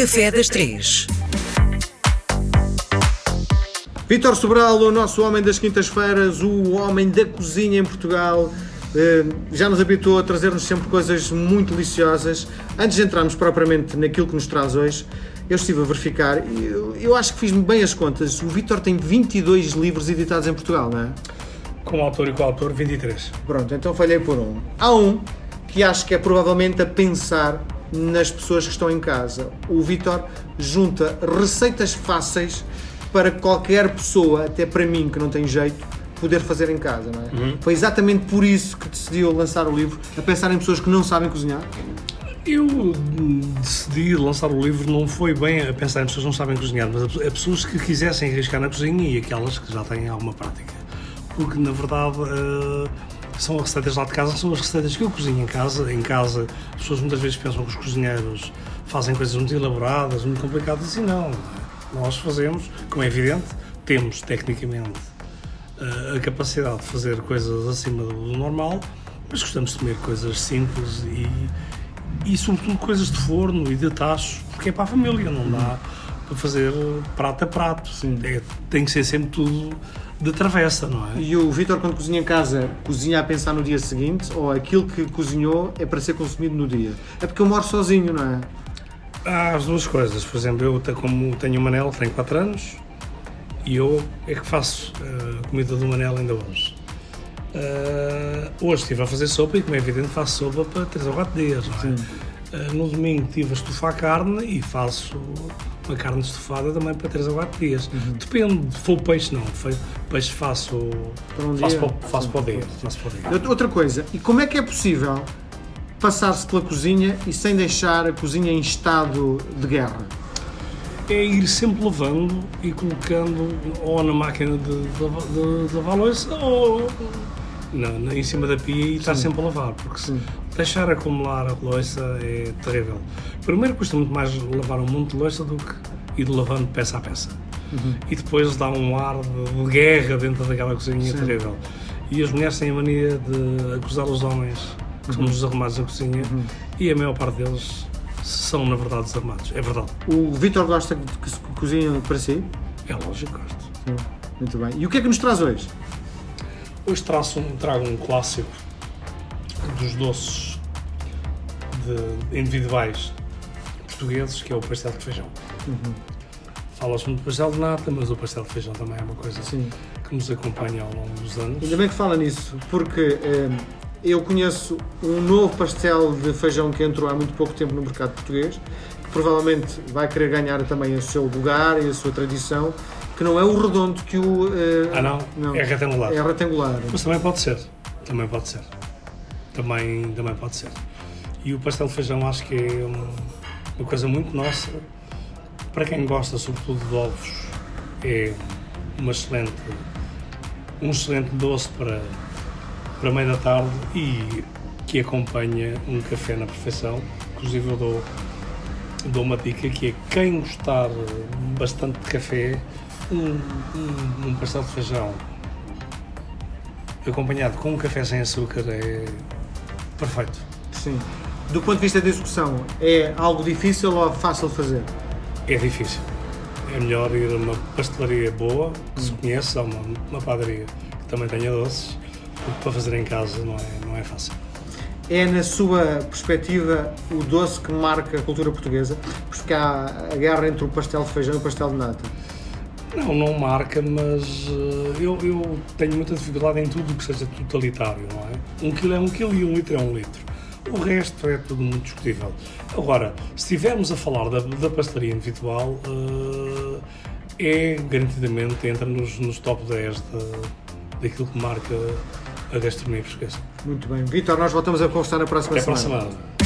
Café das Três. Vítor Sobral, o nosso homem das quintas-feiras, o homem da cozinha em Portugal, eh, já nos habituou a trazer-nos sempre coisas muito deliciosas. Antes de entrarmos propriamente naquilo que nos traz hoje, eu estive a verificar e eu, eu acho que fiz-me bem as contas. O Vítor tem 22 livros editados em Portugal, não é? Com autor e coautor, 23. Pronto, então falhei por um. Há um que acho que é provavelmente a pensar nas pessoas que estão em casa. O Vítor junta receitas fáceis para qualquer pessoa, até para mim que não tem jeito, poder fazer em casa, não é? Foi exatamente por isso que decidiu lançar o livro, a pensar em pessoas que não sabem cozinhar. Eu decidi lançar o livro, não foi bem a pensar em pessoas que não sabem cozinhar, mas a pe- a pessoas que quisessem arriscar na cozinha e aquelas que já têm alguma prática. Porque, na verdade, eh, são as receitas lá de casa, são as receitas que eu cozinho em casa. Em casa, as pessoas muitas vezes pensam que os cozinheiros fazem coisas muito elaboradas, muito complicadas, e não. Nós fazemos, como é evidente, temos tecnicamente eh, a capacidade de fazer coisas acima do normal, mas gostamos de comer coisas simples e, e sobretudo coisas de forno e de tachos, porque é para a família, não dá para fazer prato a prato. É, tem que ser sempre tudo de travessa, não é? E o Vítor, quando cozinha em casa, cozinha a pensar no dia seguinte ou aquilo que cozinhou é para ser consumido no dia? É porque eu moro sozinho, não é? Há as duas coisas. Por exemplo, eu como tenho um Manel, tenho 4 anos, e eu é que faço eh, a comida do Manel ainda hoje. Eh, hoje estive a fazer sopa e, como é evidente, faço sopa para 3 ou 4 dias. Não é? Eh, no domingo estive a estufar carne e faço uma carne estufada também para 3 ou 4 dias. Depende, se for peixe, não. Peixe faço, Para um faço, dia? para, faço para o dia. Faço para o dia. Outra- coisa, e como é que é possível passar-se pela cozinha e sem deixar a cozinha em estado de guerra? é ir sempre lavando e colocando ou na máquina de, de, de- de lavar louça ou na, na- em cima da pia e estar sempre a lavar, porque se deixar acumular a louça é terrível. Primeiro custa muito mais lavar um monte de louça do que ir lavando peça a peça. E depois dá um ar de, de guerra dentro daquela cozinha terrível. E as mulheres têm a mania de acusar os homens que somos desarrumados na cozinha e a maior parte deles são, na verdade, desarmados. É verdade. O Vítor gosta que se cozinha para si? É lógico, gosto. Muito bem. E o que é que nos traz hoje? Hoje traço um, trago um clássico dos doces de- individuais portugueses, que é o pastel de feijão. Fala-se muito de pastel de nata, mas o pastel de feijão também é uma coisa Sim. que nos acompanha ao longo dos anos. Ainda bem que fala nisso, porque eh, eu conheço um novo pastel de feijão que entrou há muito pouco tempo no mercado português, que provavelmente vai querer ganhar também o seu lugar e a sua tradição, que não é o redondo que o. eh, Ah, não? É retangular. É retangular. Mas também pode ser. Também pode ser. Também, também pode ser. E o pastel de feijão acho que é uma, uma coisa muito nossa. Para quem gosta, sobretudo, de ovos, é uma excelente, um excelente doce para, para meio da tarde e que acompanha um café na perfeição. Inclusive eu dou, dou uma dica que é quem gostar bastante de café, um, um, um pastel de feijão acompanhado com um café sem açúcar é perfeito. Sim. Do ponto de vista da execução, é algo difícil ou fácil de fazer? É difícil. É melhor ir a uma pastelaria boa, que se conhece, ou uma, uma padaria que também tenha doces, porque para fazer em casa não é, não é fácil. É, na sua perspectiva, o doce que marca a cultura portuguesa? Porque há a guerra entre o pastel de feijão e o pastel de nata. Não, não marca, mas eh, eu, eu tenho muita dificuldade em tudo o que seja totalitário, não é? Um quilo é um quilo e um litro é um litro. O resto é tudo muito discutível. Agora, se estivermos a falar da, da pastelaria individual, eh, é garantidamente entra nos, nos top 10 da, daquilo que marca a gastronomia portuguesa. Muito bem. Vitor, nós voltamos a conversar na próxima Até para a semana. semana.